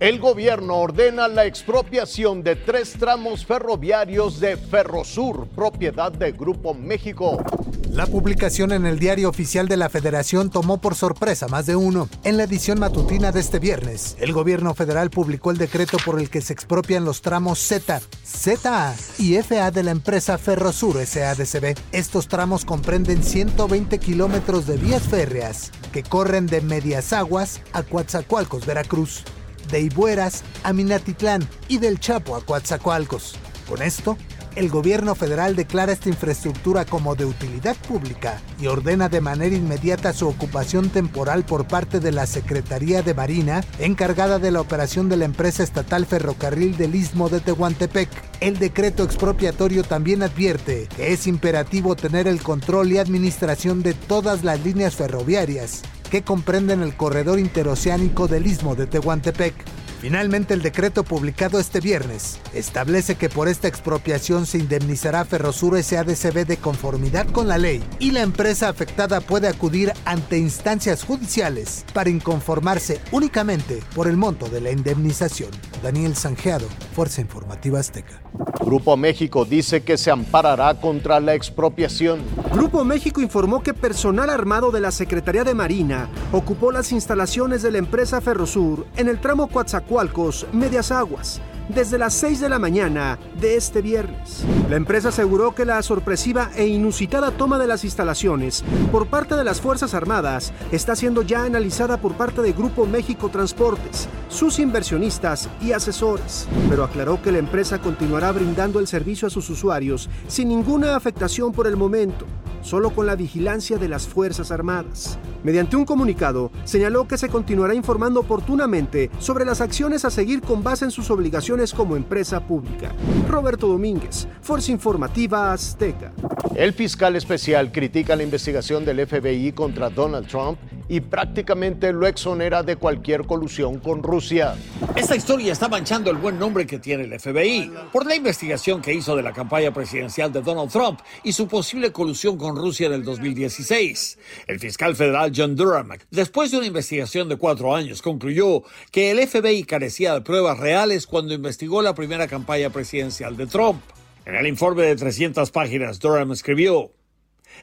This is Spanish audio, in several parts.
El gobierno ordena la expropiación de tres tramos ferroviarios de Ferrosur, propiedad de Grupo México. La publicación en el diario oficial de la Federación tomó por sorpresa más de uno. En la edición matutina de este viernes, el gobierno federal publicó el decreto por el que se expropian los tramos Z, ZA y FA de la empresa Ferrosur SADCB. Estos tramos comprenden 120 kilómetros de vías férreas que corren de Medias Aguas a Coatzacoalcos, Veracruz, de Ibueras a Minatitlán y del Chapo a Coatzacoalcos. Con esto, el gobierno federal declara esta infraestructura como de utilidad pública y ordena de manera inmediata su ocupación temporal por parte de la Secretaría de Marina, encargada de la operación de la empresa estatal Ferrocarril del Istmo de Tehuantepec. El decreto expropiatorio también advierte que es imperativo tener el control y administración de todas las líneas ferroviarias que comprenden el corredor interoceánico del Istmo de Tehuantepec. Finalmente, el decreto publicado este viernes establece que por esta expropiación se indemnizará Ferrosur SADCB de conformidad con la ley y la empresa afectada puede acudir ante instancias judiciales para inconformarse únicamente por el monto de la indemnización. Daniel Sanjeado, Fuerza Informativa Azteca. Grupo México dice que se amparará contra la expropiación. Grupo México informó que personal armado de la Secretaría de Marina ocupó las instalaciones de la empresa Ferrosur en el tramo Coatzacoalcos, Medias Aguas, desde las 6 de la mañana de este viernes. La empresa aseguró que la sorpresiva e inusitada toma de las instalaciones por parte de las Fuerzas Armadas está siendo ya analizada por parte de Grupo México Transportes, sus inversionistas y asesores, pero aclaró que la empresa continuará brindando el servicio a sus usuarios sin ninguna afectación por el momento solo con la vigilancia de las Fuerzas Armadas. Mediante un comunicado, señaló que se continuará informando oportunamente sobre las acciones a seguir con base en sus obligaciones como empresa pública. Roberto Domínguez, Fuerza Informativa Azteca. El fiscal especial critica la investigación del FBI contra Donald Trump y prácticamente lo exonera de cualquier colusión con Rusia. Esta historia está manchando el buen nombre que tiene el FBI por la investigación que hizo de la campaña presidencial de Donald Trump y su posible colusión con Rusia en el 2016. El fiscal federal John Durham, después de una investigación de cuatro años, concluyó que el FBI carecía de pruebas reales cuando investigó la primera campaña presidencial de Trump. En el informe de 300 páginas, Durham escribió,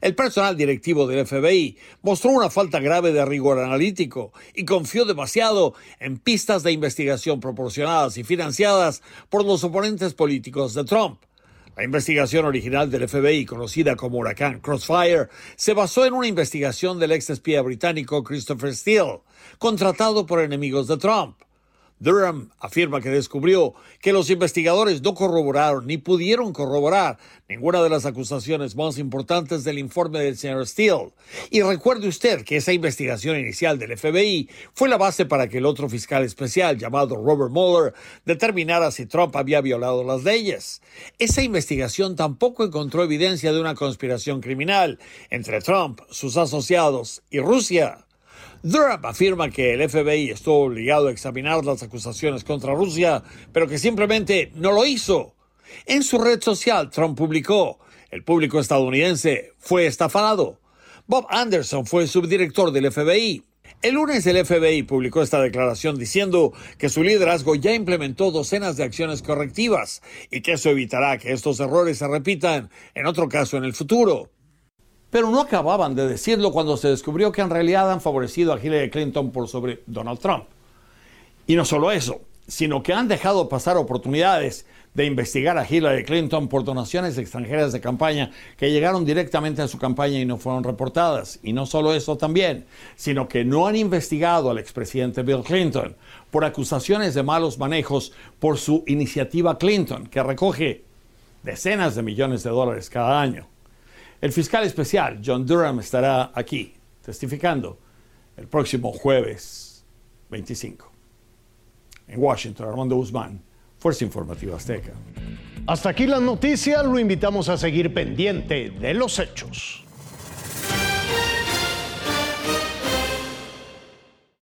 el personal directivo del FBI mostró una falta grave de rigor analítico y confió demasiado en pistas de investigación proporcionadas y financiadas por los oponentes políticos de Trump. La investigación original del FBI, conocida como Huracán Crossfire, se basó en una investigación del ex espía británico Christopher Steele, contratado por enemigos de Trump. Durham afirma que descubrió que los investigadores no corroboraron ni pudieron corroborar ninguna de las acusaciones más importantes del informe del señor Steele. Y recuerde usted que esa investigación inicial del FBI fue la base para que el otro fiscal especial llamado Robert Mueller determinara si Trump había violado las leyes. Esa investigación tampoco encontró evidencia de una conspiración criminal entre Trump, sus asociados y Rusia. Durham afirma que el FBI estuvo obligado a examinar las acusaciones contra Rusia, pero que simplemente no lo hizo. En su red social, Trump publicó, el público estadounidense fue estafado. Bob Anderson fue subdirector del FBI. El lunes el FBI publicó esta declaración diciendo que su liderazgo ya implementó docenas de acciones correctivas y que eso evitará que estos errores se repitan en otro caso en el futuro. Pero no acababan de decirlo cuando se descubrió que en realidad han favorecido a Hillary Clinton por sobre Donald Trump. Y no solo eso, sino que han dejado pasar oportunidades de investigar a Hillary Clinton por donaciones extranjeras de campaña que llegaron directamente a su campaña y no fueron reportadas. Y no solo eso también, sino que no han investigado al expresidente Bill Clinton por acusaciones de malos manejos por su iniciativa Clinton, que recoge decenas de millones de dólares cada año. El fiscal especial John Durham estará aquí testificando el próximo jueves 25. En Washington, Armando Guzmán, Fuerza Informativa Azteca. Hasta aquí la noticia, lo invitamos a seguir pendiente de los hechos.